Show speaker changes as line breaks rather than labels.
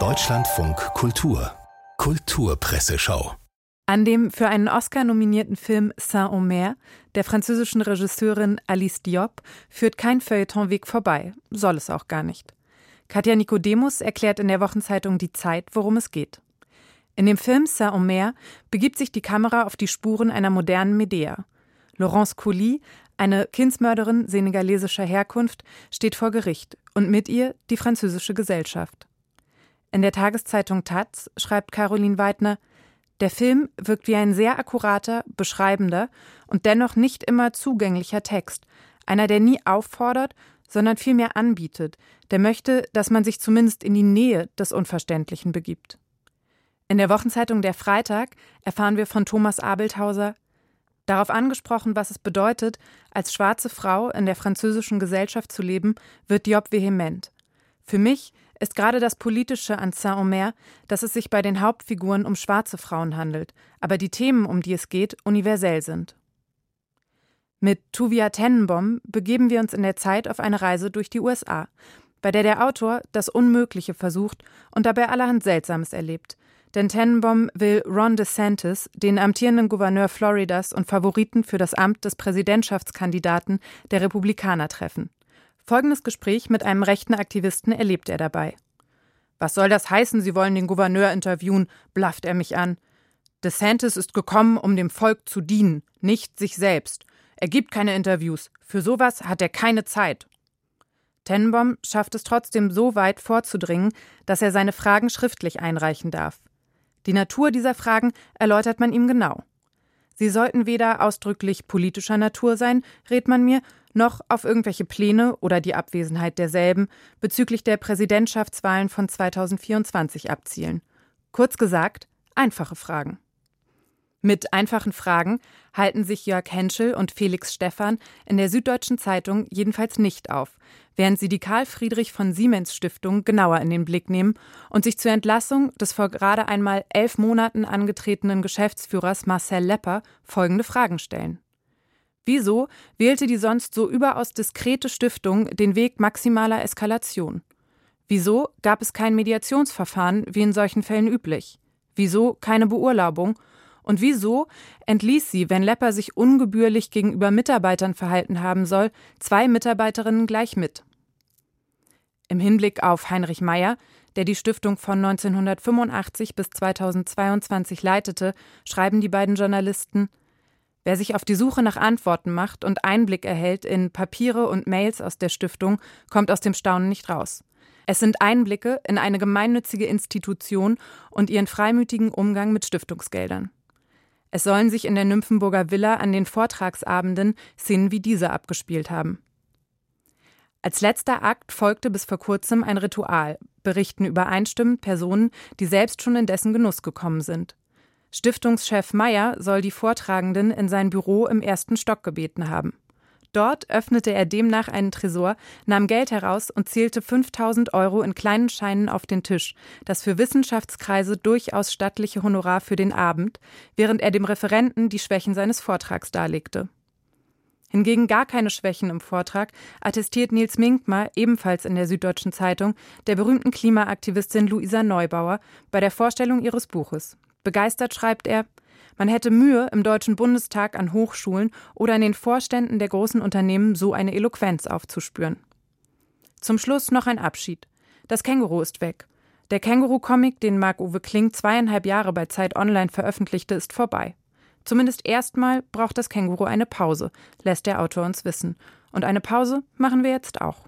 Deutschlandfunk Kultur Kulturpresseschau
an dem für einen Oscar nominierten Film Saint-Omer der französischen Regisseurin Alice Diop führt kein Feuilletonweg vorbei, soll es auch gar nicht. Katja Nikodemus erklärt in der Wochenzeitung Die Zeit, worum es geht. In dem Film Saint-Omer begibt sich die Kamera auf die Spuren einer modernen Medea. Laurence Colli, eine Kindsmörderin senegalesischer Herkunft, steht vor Gericht und mit ihr die französische Gesellschaft. In der Tageszeitung Taz schreibt Caroline Weidner, der Film wirkt wie ein sehr akkurater, beschreibender und dennoch nicht immer zugänglicher Text, einer, der nie auffordert, sondern vielmehr anbietet, der möchte, dass man sich zumindest in die Nähe des Unverständlichen begibt. In der Wochenzeitung Der Freitag erfahren wir von Thomas Abelthauser, Darauf angesprochen, was es bedeutet, als schwarze Frau in der französischen Gesellschaft zu leben, wird Diop vehement. Für mich ist gerade das Politische an Saint-Omer, dass es sich bei den Hauptfiguren um schwarze Frauen handelt, aber die Themen, um die es geht, universell sind. Mit Tuvia Tenenbaum begeben wir uns in der Zeit auf eine Reise durch die USA, bei der der Autor das Unmögliche versucht und dabei allerhand Seltsames erlebt. Denn Tenenbaum will Ron DeSantis, den amtierenden Gouverneur Floridas und Favoriten für das Amt des Präsidentschaftskandidaten der Republikaner treffen. Folgendes Gespräch mit einem rechten Aktivisten erlebt er dabei. Was soll das heißen, Sie wollen den Gouverneur interviewen? blafft er mich an. DeSantis ist gekommen, um dem Volk zu dienen, nicht sich selbst. Er gibt keine Interviews. Für sowas hat er keine Zeit. Tenenbaum schafft es trotzdem so weit vorzudringen, dass er seine Fragen schriftlich einreichen darf. Die Natur dieser Fragen erläutert man ihm genau. Sie sollten weder ausdrücklich politischer Natur sein, rät man mir, noch auf irgendwelche Pläne oder die Abwesenheit derselben bezüglich der Präsidentschaftswahlen von 2024 abzielen. Kurz gesagt, einfache Fragen. Mit einfachen Fragen halten sich Jörg Henschel und Felix Stephan in der Süddeutschen Zeitung jedenfalls nicht auf, während sie die Karl Friedrich von Siemens Stiftung genauer in den Blick nehmen und sich zur Entlassung des vor gerade einmal elf Monaten angetretenen Geschäftsführers Marcel Lepper folgende Fragen stellen. Wieso wählte die sonst so überaus diskrete Stiftung den Weg maximaler Eskalation? Wieso gab es kein Mediationsverfahren wie in solchen Fällen üblich? Wieso keine Beurlaubung? Und wieso entließ sie, wenn Lepper sich ungebührlich gegenüber Mitarbeitern verhalten haben soll, zwei Mitarbeiterinnen gleich mit? Im Hinblick auf Heinrich Meyer, der die Stiftung von 1985 bis 2022 leitete, schreiben die beiden Journalisten Wer sich auf die Suche nach Antworten macht und Einblick erhält in Papiere und Mails aus der Stiftung, kommt aus dem Staunen nicht raus. Es sind Einblicke in eine gemeinnützige Institution und ihren freimütigen Umgang mit Stiftungsgeldern. Es sollen sich in der Nymphenburger Villa an den Vortragsabenden Szenen wie diese abgespielt haben. Als letzter Akt folgte bis vor kurzem ein Ritual, berichten übereinstimmend Personen, die selbst schon in dessen Genuss gekommen sind. Stiftungschef Meyer soll die Vortragenden in sein Büro im ersten Stock gebeten haben. Dort öffnete er demnach einen Tresor, nahm Geld heraus und zählte 5000 Euro in kleinen Scheinen auf den Tisch, das für Wissenschaftskreise durchaus stattliche Honorar für den Abend, während er dem Referenten die Schwächen seines Vortrags darlegte. Hingegen gar keine Schwächen im Vortrag attestiert Nils Minkmar, ebenfalls in der Süddeutschen Zeitung, der berühmten Klimaaktivistin Luisa Neubauer bei der Vorstellung ihres Buches. Begeistert schreibt er, man hätte Mühe, im Deutschen Bundestag an Hochschulen oder in den Vorständen der großen Unternehmen so eine Eloquenz aufzuspüren. Zum Schluss noch ein Abschied. Das Känguru ist weg. Der Känguru-Comic, den Marc-Uwe Kling zweieinhalb Jahre bei Zeit Online veröffentlichte, ist vorbei. Zumindest erstmal braucht das Känguru eine Pause, lässt der Autor uns wissen. Und eine Pause machen wir jetzt auch.